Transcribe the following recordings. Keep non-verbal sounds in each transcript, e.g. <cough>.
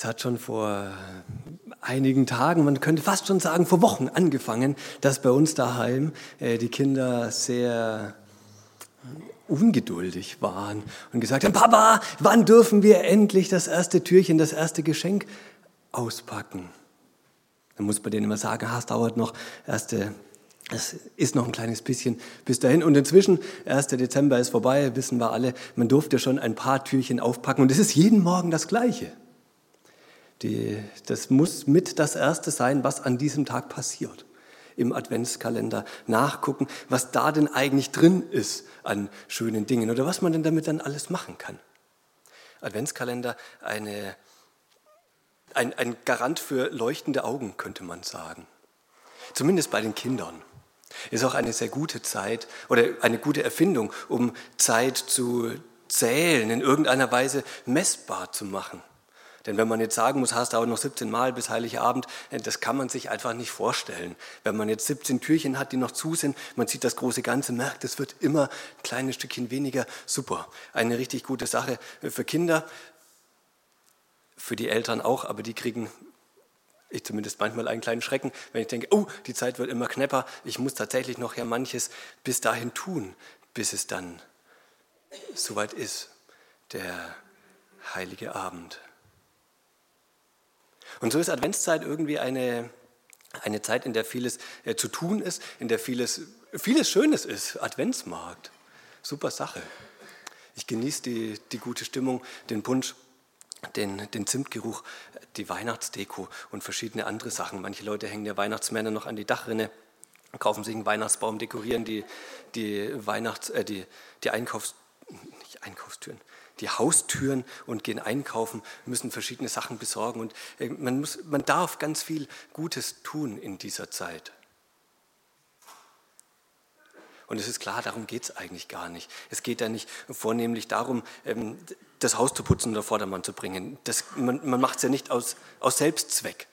Es hat schon vor einigen Tagen, man könnte fast schon sagen vor Wochen angefangen, dass bei uns daheim äh, die Kinder sehr ungeduldig waren und gesagt haben, Papa, wann dürfen wir endlich das erste Türchen, das erste Geschenk auspacken? Dann muss man denen immer sagen, ah, es dauert noch, erste, es ist noch ein kleines bisschen bis dahin. Und inzwischen, 1. Dezember ist vorbei, wissen wir alle, man durfte schon ein paar Türchen aufpacken und es ist jeden Morgen das Gleiche. Die, das muss mit das Erste sein, was an diesem Tag passiert. Im Adventskalender nachgucken, was da denn eigentlich drin ist an schönen Dingen oder was man denn damit dann alles machen kann. Adventskalender, eine, ein, ein Garant für leuchtende Augen, könnte man sagen. Zumindest bei den Kindern. Ist auch eine sehr gute Zeit oder eine gute Erfindung, um Zeit zu zählen, in irgendeiner Weise messbar zu machen. Denn wenn man jetzt sagen muss, hast du auch noch 17 Mal bis Heiligabend, äh, das kann man sich einfach nicht vorstellen. Wenn man jetzt 17 Türchen hat, die noch zu sind, man sieht das große Ganze, merkt, es wird immer ein kleines Stückchen weniger, super. Eine richtig gute Sache für Kinder, für die Eltern auch, aber die kriegen ich zumindest manchmal einen kleinen Schrecken, wenn ich denke, oh, die Zeit wird immer knapper, ich muss tatsächlich noch ja manches bis dahin tun, bis es dann soweit ist, der heilige Abend. Und so ist Adventszeit irgendwie eine, eine Zeit, in der vieles äh, zu tun ist, in der vieles, vieles Schönes ist. Adventsmarkt, super Sache. Ich genieße die, die gute Stimmung, den Punsch, den, den Zimtgeruch, die Weihnachtsdeko und verschiedene andere Sachen. Manche Leute hängen ja Weihnachtsmänner noch an die Dachrinne, kaufen sich einen Weihnachtsbaum, dekorieren die, die, Weihnachts-, äh, die, die Einkaufs-, Einkaufstüren, die Haustüren und gehen einkaufen, müssen verschiedene Sachen besorgen. Und äh, man, muss, man darf ganz viel Gutes tun in dieser Zeit. Und es ist klar, darum geht es eigentlich gar nicht. Es geht ja nicht vornehmlich darum, ähm, das Haus zu putzen oder Vordermann zu bringen. Das, man man macht es ja nicht aus, aus Selbstzweck.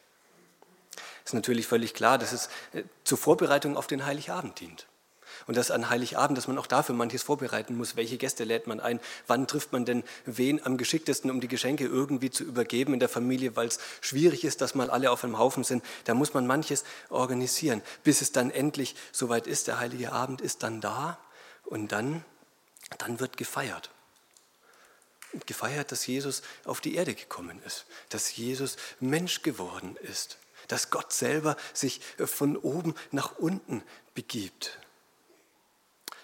Es ist natürlich völlig klar, dass es äh, zur Vorbereitung auf den Heiligabend dient. Und dass an Heiligabend, dass man auch dafür manches vorbereiten muss. Welche Gäste lädt man ein? Wann trifft man denn wen am geschicktesten, um die Geschenke irgendwie zu übergeben in der Familie, weil es schwierig ist, dass mal alle auf einem Haufen sind? Da muss man manches organisieren, bis es dann endlich soweit ist. Der Heilige Abend ist dann da und dann, dann wird gefeiert gefeiert, dass Jesus auf die Erde gekommen ist, dass Jesus Mensch geworden ist, dass Gott selber sich von oben nach unten begibt.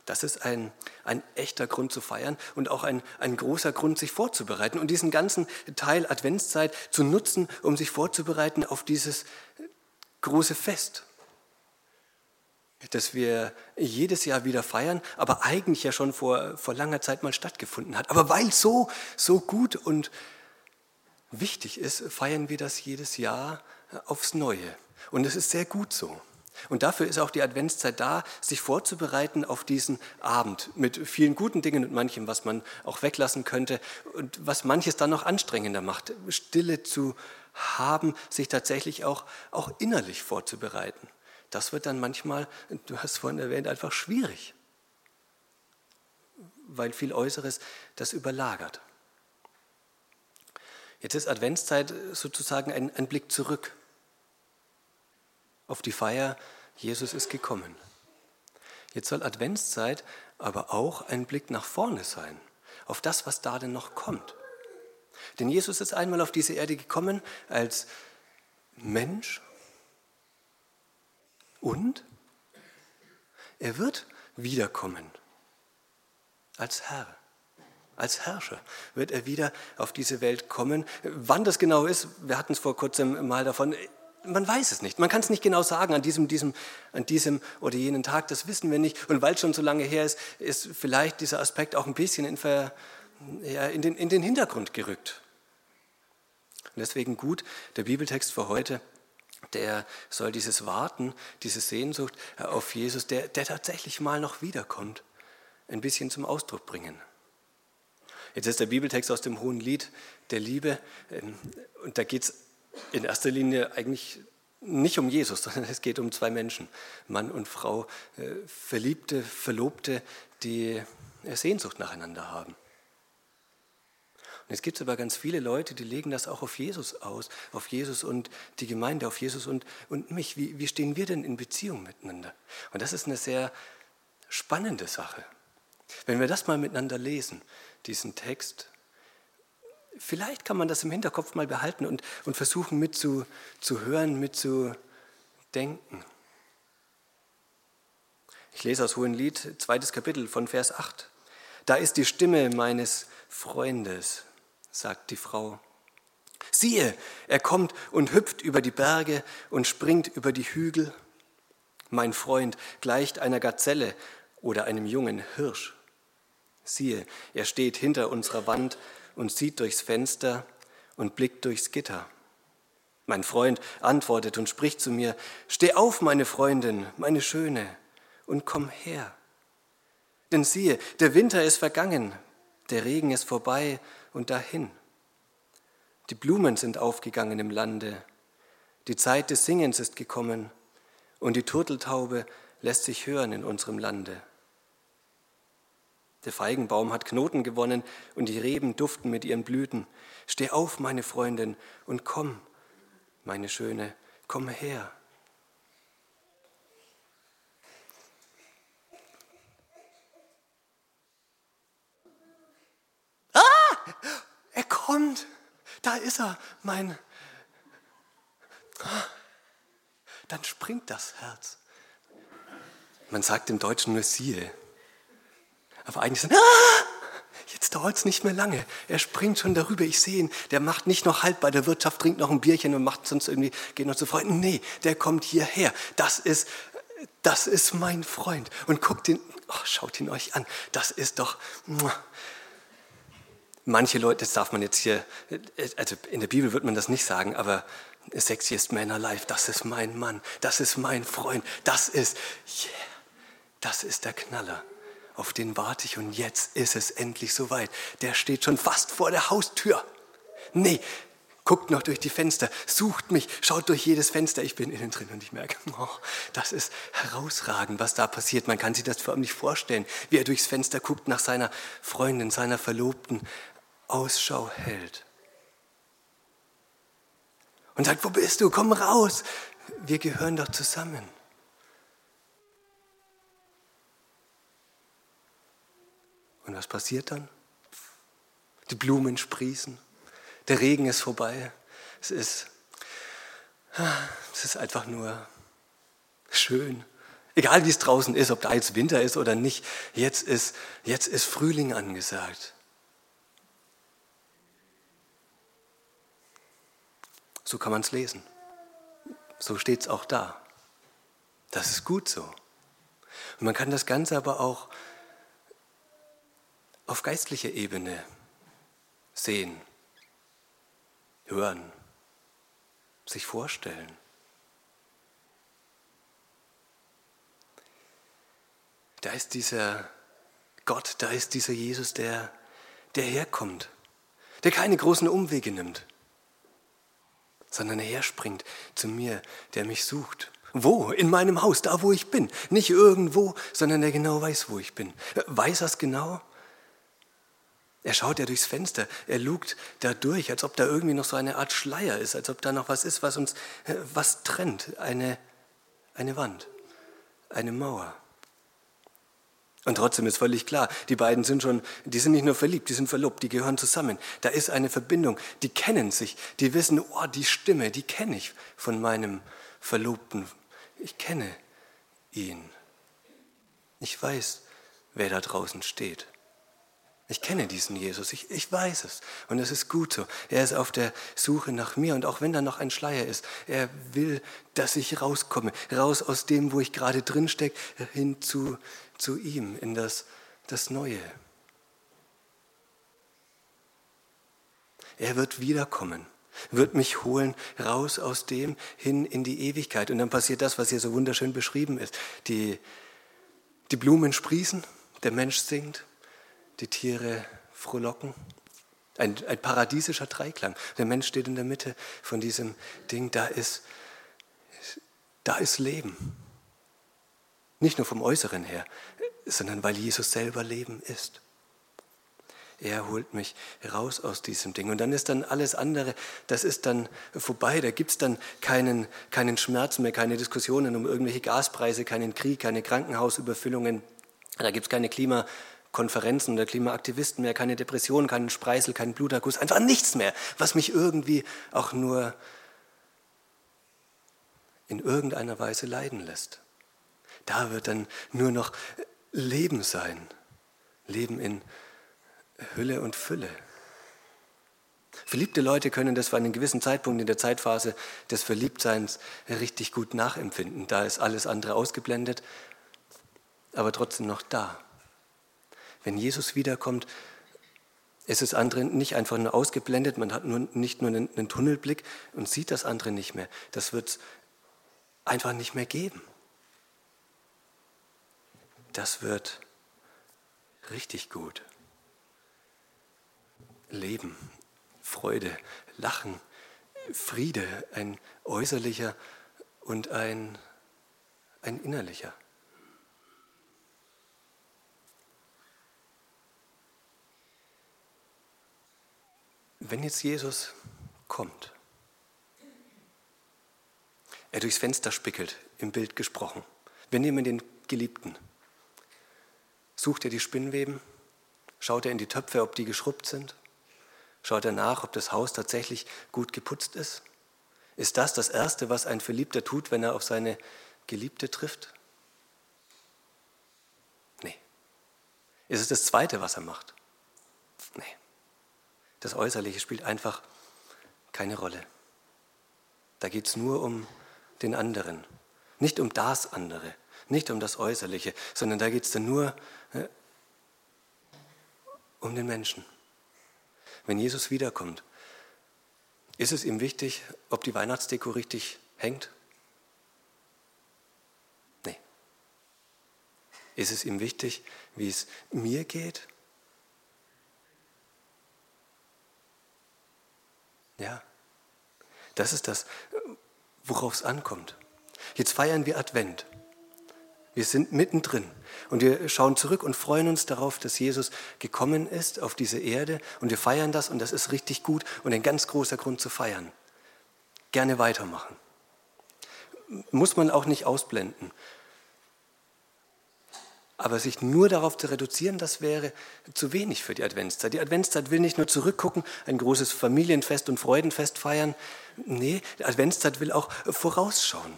Das ist ein, ein echter Grund zu feiern und auch ein, ein großer Grund, sich vorzubereiten und diesen ganzen Teil Adventszeit zu nutzen, um sich vorzubereiten auf dieses große Fest, das wir jedes Jahr wieder feiern, aber eigentlich ja schon vor, vor langer Zeit mal stattgefunden hat. Aber weil so, so gut und wichtig ist, feiern wir das jedes Jahr aufs Neue. Und es ist sehr gut so. Und dafür ist auch die Adventszeit da, sich vorzubereiten auf diesen Abend mit vielen guten Dingen und manchem, was man auch weglassen könnte und was manches dann noch anstrengender macht, Stille zu haben, sich tatsächlich auch, auch innerlich vorzubereiten. Das wird dann manchmal, du hast vorhin erwähnt, einfach schwierig, weil viel Äußeres das überlagert. Jetzt ist Adventszeit sozusagen ein, ein Blick zurück auf die Feier, Jesus ist gekommen. Jetzt soll Adventszeit aber auch ein Blick nach vorne sein, auf das, was da denn noch kommt. Denn Jesus ist einmal auf diese Erde gekommen als Mensch und er wird wiederkommen als Herr. Als Herrscher wird er wieder auf diese Welt kommen. Wann das genau ist, wir hatten es vor kurzem mal davon, man weiß es nicht. Man kann es nicht genau sagen an diesem, diesem, an diesem oder jenen Tag, das wissen wir nicht. Und weil es schon so lange her ist, ist vielleicht dieser Aspekt auch ein bisschen in, Ver, ja, in, den, in den Hintergrund gerückt. Und deswegen gut, der Bibeltext für heute, der soll dieses Warten, diese Sehnsucht auf Jesus, der, der tatsächlich mal noch wiederkommt, ein bisschen zum Ausdruck bringen. Jetzt ist der Bibeltext aus dem Hohen Lied der Liebe ähm, und da geht es in erster Linie eigentlich nicht um Jesus, <laughs> sondern es geht um zwei Menschen, Mann und Frau, äh, Verliebte, Verlobte, die Sehnsucht nacheinander haben. Und jetzt gibt es aber ganz viele Leute, die legen das auch auf Jesus aus, auf Jesus und die Gemeinde, auf Jesus und, und mich. Wie, wie stehen wir denn in Beziehung miteinander? Und das ist eine sehr spannende Sache. Wenn wir das mal miteinander lesen, diesen Text, vielleicht kann man das im Hinterkopf mal behalten und, und versuchen mitzuhören, mitzudenken. Ich lese aus Hohenlied, zweites Kapitel von Vers 8. Da ist die Stimme meines Freundes, sagt die Frau. Siehe, er kommt und hüpft über die Berge und springt über die Hügel. Mein Freund gleicht einer Gazelle oder einem jungen Hirsch. Siehe, er steht hinter unserer Wand und sieht durchs Fenster und blickt durchs Gitter. Mein Freund antwortet und spricht zu mir, Steh auf, meine Freundin, meine Schöne, und komm her. Denn siehe, der Winter ist vergangen, der Regen ist vorbei und dahin. Die Blumen sind aufgegangen im Lande, die Zeit des Singens ist gekommen und die Turteltaube lässt sich hören in unserem Lande. Der Feigenbaum hat Knoten gewonnen und die Reben duften mit ihren Blüten. Steh auf, meine Freundin, und komm, meine Schöne, komm her. Er kommt. Da ist er, mein. Dann springt das Herz. Man sagt im Deutschen nur siehe. Aber eigentlich sind, ah, jetzt dauert es nicht mehr lange. Er springt schon darüber. Ich sehe ihn. Der macht nicht noch Halt bei der Wirtschaft, trinkt noch ein Bierchen und macht sonst irgendwie, geht noch zu Freunden. Nee, der kommt hierher. Das ist, das ist mein Freund. Und guckt ihn, oh, schaut ihn euch an. Das ist doch, manche Leute, das darf man jetzt hier, also in der Bibel wird man das nicht sagen, aber Sexiest Man Alive, das ist mein Mann, das ist mein Freund, das ist, yeah, das ist der Knaller. Auf den warte ich und jetzt ist es endlich soweit. Der steht schon fast vor der Haustür. Nee, guckt noch durch die Fenster, sucht mich, schaut durch jedes Fenster. Ich bin innen drin und ich merke, <laughs> oh, das ist herausragend, was da passiert. Man kann sich das förmlich vorstellen, wie er durchs Fenster guckt nach seiner Freundin, seiner Verlobten, Ausschau hält. Und sagt, wo bist du? Komm raus. Wir gehören doch zusammen. Und was passiert dann? Die Blumen sprießen, der Regen ist vorbei. Es ist, es ist einfach nur schön. Egal wie es draußen ist, ob da jetzt Winter ist oder nicht, jetzt ist, jetzt ist Frühling angesagt. So kann man es lesen. So steht es auch da. Das ist gut so. Und man kann das Ganze aber auch auf geistlicher Ebene sehen, hören, sich vorstellen. Da ist dieser Gott, da ist dieser Jesus, der, der herkommt, der keine großen Umwege nimmt, sondern er herspringt zu mir, der mich sucht. Wo? In meinem Haus, da wo ich bin. Nicht irgendwo, sondern der genau weiß, wo ich bin. Weiß er es genau? Er schaut ja durchs Fenster, er lugt da durch, als ob da irgendwie noch so eine Art Schleier ist, als ob da noch was ist, was uns äh, was trennt. Eine, eine Wand, eine Mauer. Und trotzdem ist völlig klar, die beiden sind schon, die sind nicht nur verliebt, die sind verlobt, die gehören zusammen. Da ist eine Verbindung, die kennen sich, die wissen, oh, die Stimme, die kenne ich von meinem Verlobten. Ich kenne ihn. Ich weiß, wer da draußen steht. Ich kenne diesen Jesus, ich, ich weiß es. Und es ist gut so. Er ist auf der Suche nach mir. Und auch wenn da noch ein Schleier ist, er will, dass ich rauskomme. Raus aus dem, wo ich gerade drin stecke, hin zu zu ihm in das, das Neue. Er wird wiederkommen, wird mich holen raus aus dem hin in die Ewigkeit. Und dann passiert das, was hier so wunderschön beschrieben ist. Die, die Blumen sprießen, der Mensch singt, die Tiere frohlocken. Ein, ein paradiesischer Dreiklang. Der Mensch steht in der Mitte von diesem Ding. Da ist, da ist Leben. Nicht nur vom Äußeren her, sondern weil Jesus selber Leben ist. Er holt mich raus aus diesem Ding. Und dann ist dann alles andere, das ist dann vorbei. Da gibt es dann keinen, keinen Schmerz mehr, keine Diskussionen um irgendwelche Gaspreise, keinen Krieg, keine Krankenhausüberfüllungen. Da gibt es keine Klimakonferenzen oder Klimaaktivisten mehr, keine Depressionen, keinen Spreisel, keinen Bluterguss, einfach nichts mehr, was mich irgendwie auch nur in irgendeiner Weise leiden lässt. Da wird dann nur noch Leben sein. Leben in Hülle und Fülle. Verliebte Leute können das für einen gewissen Zeitpunkt in der Zeitphase des Verliebtseins richtig gut nachempfinden. Da ist alles andere ausgeblendet, aber trotzdem noch da. Wenn Jesus wiederkommt, ist das andere nicht einfach nur ausgeblendet, man hat nur, nicht nur einen, einen Tunnelblick und sieht das andere nicht mehr. Das wird es einfach nicht mehr geben. Das wird richtig gut. Leben, Freude, Lachen, Friede, ein äußerlicher und ein, ein innerlicher. Wenn jetzt Jesus kommt, er durchs Fenster spickelt, im Bild gesprochen. Wir nehmen den Geliebten. Sucht er die Spinnweben? Schaut er in die Töpfe, ob die geschrubbt sind? Schaut er nach, ob das Haus tatsächlich gut geputzt ist? Ist das das Erste, was ein Verliebter tut, wenn er auf seine Geliebte trifft? Nee. Ist es das Zweite, was er macht? Nee. Das Äußerliche spielt einfach keine Rolle. Da geht es nur um den anderen, nicht um das andere, nicht um das Äußerliche, sondern da geht es dann nur äh, um den Menschen wenn Jesus wiederkommt, ist es ihm wichtig, ob die Weihnachtsdeko richtig hängt? Nee. Ist es ihm wichtig, wie es mir geht? Ja. Das ist das, worauf es ankommt. Jetzt feiern wir Advent. Wir sind mittendrin und wir schauen zurück und freuen uns darauf, dass Jesus gekommen ist auf diese Erde und wir feiern das und das ist richtig gut und ein ganz großer Grund zu feiern. Gerne weitermachen. Muss man auch nicht ausblenden. Aber sich nur darauf zu reduzieren, das wäre zu wenig für die Adventszeit. Die Adventszeit will nicht nur zurückgucken, ein großes Familienfest und Freudenfest feiern. Nee, die Adventszeit will auch vorausschauen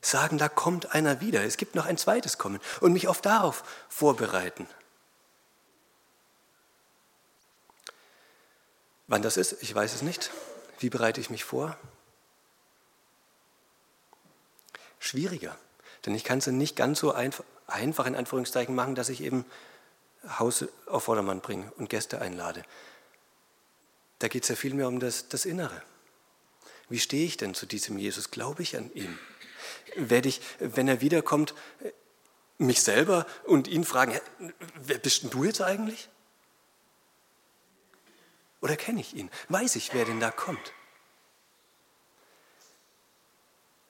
sagen, da kommt einer wieder, es gibt noch ein zweites Kommen und mich oft darauf vorbereiten. Wann das ist, ich weiß es nicht. Wie bereite ich mich vor? Schwieriger, denn ich kann es nicht ganz so einfach, einfach in Anführungszeichen machen, dass ich eben Haus auf Vordermann bringe und Gäste einlade. Da geht es ja viel mehr um das, das Innere. Wie stehe ich denn zu diesem Jesus? Glaube ich an ihn? werde ich, wenn er wiederkommt, mich selber und ihn fragen, wer bist denn du jetzt eigentlich? Oder kenne ich ihn? Weiß ich, wer denn da kommt?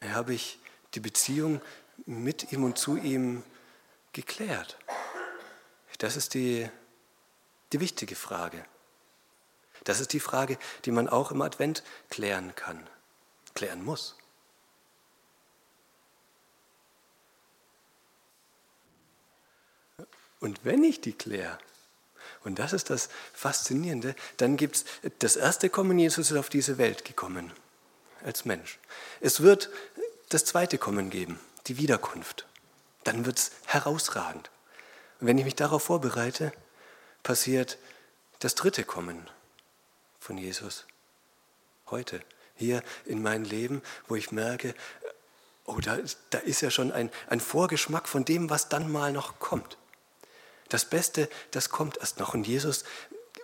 Habe ich die Beziehung mit ihm und zu ihm geklärt? Das ist die, die wichtige Frage. Das ist die Frage, die man auch im Advent klären kann, klären muss. Und wenn ich die kläre, und das ist das Faszinierende, dann gibt es das erste Kommen, Jesus ist auf diese Welt gekommen, als Mensch. Es wird das zweite Kommen geben, die Wiederkunft. Dann wird es herausragend. Und wenn ich mich darauf vorbereite, passiert das dritte Kommen von Jesus. Heute, hier in mein Leben, wo ich merke, oh, da, da ist ja schon ein, ein Vorgeschmack von dem, was dann mal noch kommt. Das Beste, das kommt erst noch. Und Jesus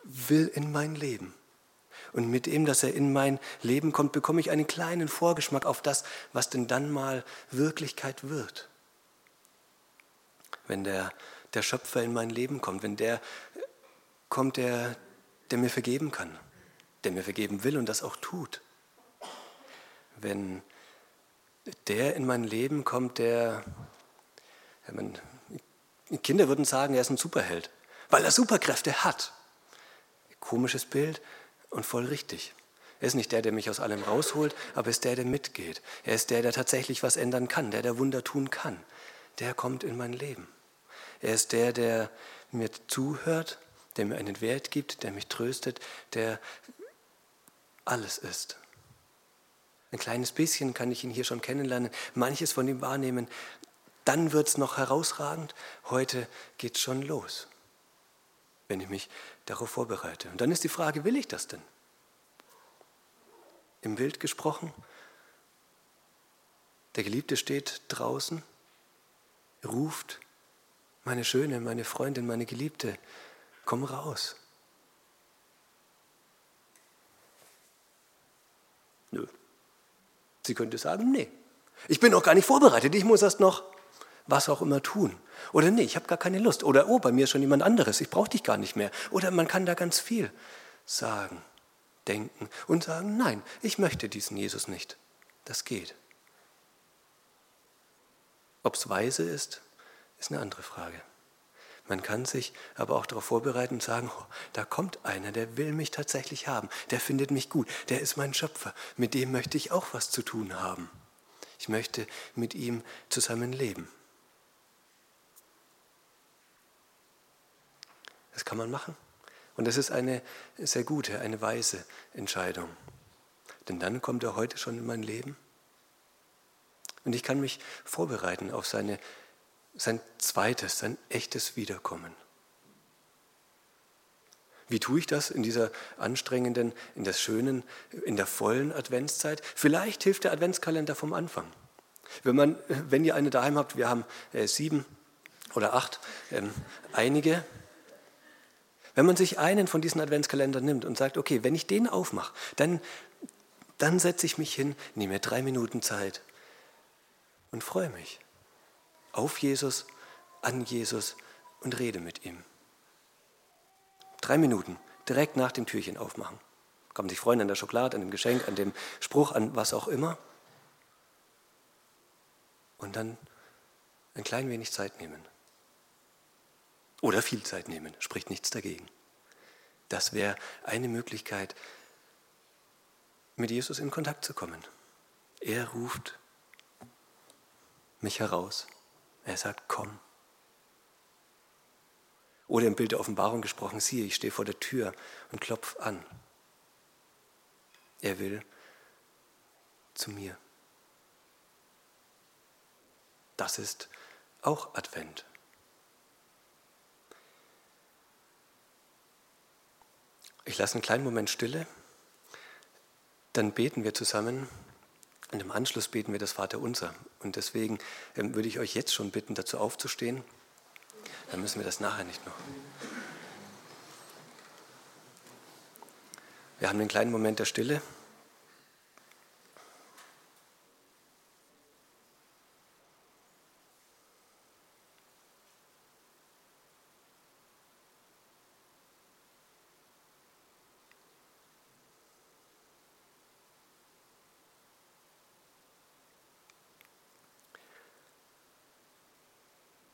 will in mein Leben. Und mit dem, dass er in mein Leben kommt, bekomme ich einen kleinen Vorgeschmack auf das, was denn dann mal Wirklichkeit wird. Wenn der, der Schöpfer in mein Leben kommt, wenn der kommt, der, der mir vergeben kann, der mir vergeben will und das auch tut. Wenn der in mein Leben kommt, der, ja, man, Kinder würden sagen, er ist ein Superheld, weil er Superkräfte hat. Komisches Bild und voll richtig. Er ist nicht der, der mich aus allem rausholt, aber er ist der, der mitgeht. Er ist der, der tatsächlich was ändern kann, der, der Wunder tun kann. Der kommt in mein Leben. Er ist der, der mir zuhört, der mir einen Wert gibt, der mich tröstet, der alles ist. Ein kleines bisschen kann ich ihn hier schon kennenlernen, manches von ihm wahrnehmen. Dann wird es noch herausragend. Heute geht es schon los, wenn ich mich darauf vorbereite. Und dann ist die Frage, will ich das denn? Im Bild gesprochen, der Geliebte steht draußen, ruft, meine Schöne, meine Freundin, meine Geliebte, komm raus. Nö. Sie könnte sagen, nee, ich bin noch gar nicht vorbereitet, ich muss erst noch was auch immer tun. Oder nee, ich habe gar keine Lust. Oder oh, bei mir ist schon jemand anderes, ich brauche dich gar nicht mehr. Oder man kann da ganz viel sagen, denken und sagen, nein, ich möchte diesen Jesus nicht. Das geht. Ob es weise ist, ist eine andere Frage. Man kann sich aber auch darauf vorbereiten und sagen, oh, da kommt einer, der will mich tatsächlich haben, der findet mich gut, der ist mein Schöpfer, mit dem möchte ich auch was zu tun haben. Ich möchte mit ihm zusammen leben. Das kann man machen. Und das ist eine sehr gute, eine weise Entscheidung. Denn dann kommt er heute schon in mein Leben. Und ich kann mich vorbereiten auf seine, sein zweites, sein echtes Wiederkommen. Wie tue ich das in dieser anstrengenden, in der schönen, in der vollen Adventszeit? Vielleicht hilft der Adventskalender vom Anfang. Wenn, man, wenn ihr eine daheim habt, wir haben äh, sieben oder acht, ähm, einige, wenn man sich einen von diesen Adventskalendern nimmt und sagt, okay, wenn ich den aufmache, dann, dann setze ich mich hin, nehme drei Minuten Zeit und freue mich auf Jesus, an Jesus und rede mit ihm. Drei Minuten, direkt nach dem Türchen aufmachen. Kann man sich freuen an der Schokolade, an dem Geschenk, an dem Spruch, an was auch immer. Und dann ein klein wenig Zeit nehmen. Oder viel Zeit nehmen, spricht nichts dagegen. Das wäre eine Möglichkeit, mit Jesus in Kontakt zu kommen. Er ruft mich heraus. Er sagt, komm. Oder im Bild der Offenbarung gesprochen, siehe, ich stehe vor der Tür und klopfe an. Er will zu mir. Das ist auch Advent. Ich lasse einen kleinen Moment Stille, dann beten wir zusammen und im Anschluss beten wir das Vaterunser. Und deswegen ähm, würde ich euch jetzt schon bitten, dazu aufzustehen. Dann müssen wir das nachher nicht noch. Wir haben einen kleinen Moment der Stille.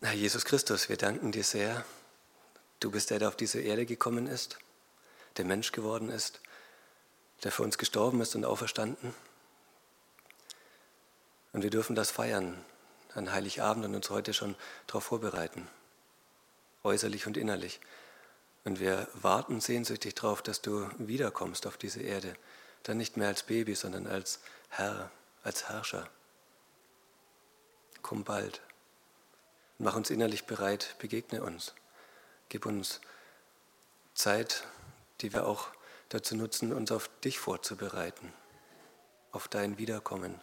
Herr Jesus Christus, wir danken dir sehr. Du bist der, der auf diese Erde gekommen ist, der Mensch geworden ist, der für uns gestorben ist und auferstanden. Und wir dürfen das feiern an Heiligabend und uns heute schon darauf vorbereiten, äußerlich und innerlich. Und wir warten sehnsüchtig darauf, dass du wiederkommst auf diese Erde, dann nicht mehr als Baby, sondern als Herr, als Herrscher. Komm bald. Mach uns innerlich bereit, begegne uns. Gib uns Zeit, die wir auch dazu nutzen, uns auf dich vorzubereiten, auf dein Wiederkommen.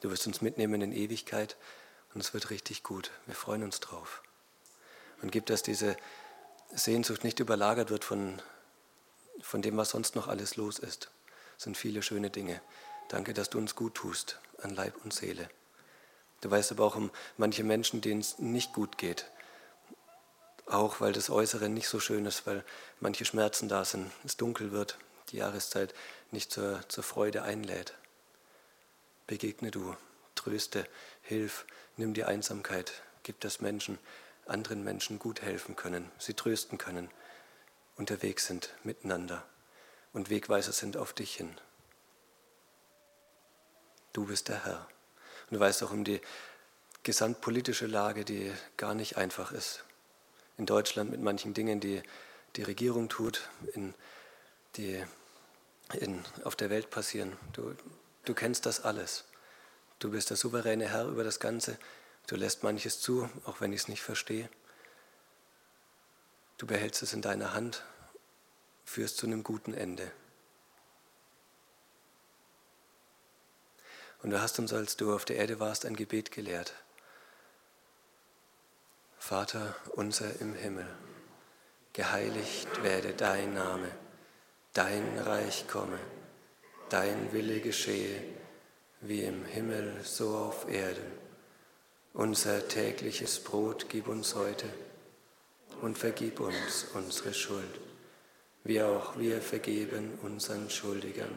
Du wirst uns mitnehmen in Ewigkeit und es wird richtig gut. Wir freuen uns drauf. Und gib, dass diese Sehnsucht nicht überlagert wird von, von dem, was sonst noch alles los ist. Es sind viele schöne Dinge. Danke, dass du uns gut tust an Leib und Seele. Du weißt aber auch um manche Menschen, denen es nicht gut geht. Auch weil das Äußere nicht so schön ist, weil manche Schmerzen da sind, es dunkel wird, die Jahreszeit nicht zur, zur Freude einlädt. Begegne du, tröste, hilf, nimm die Einsamkeit, gib das Menschen, anderen Menschen gut helfen können, sie trösten können unterwegs sind miteinander und Wegweiser sind auf dich hin. Du bist der Herr. Und du weißt auch um die gesamtpolitische Lage, die gar nicht einfach ist. In Deutschland mit manchen Dingen, die die Regierung tut, in, die in, auf der Welt passieren. Du, du kennst das alles. Du bist der souveräne Herr über das Ganze. Du lässt manches zu, auch wenn ich es nicht verstehe. Du behältst es in deiner Hand, führst zu einem guten Ende. Und du hast uns, als du auf der Erde warst, ein Gebet gelehrt. Vater unser im Himmel, geheiligt werde dein Name, dein Reich komme, dein Wille geschehe, wie im Himmel so auf Erden. Unser tägliches Brot gib uns heute und vergib uns unsere Schuld, wie auch wir vergeben unseren Schuldigern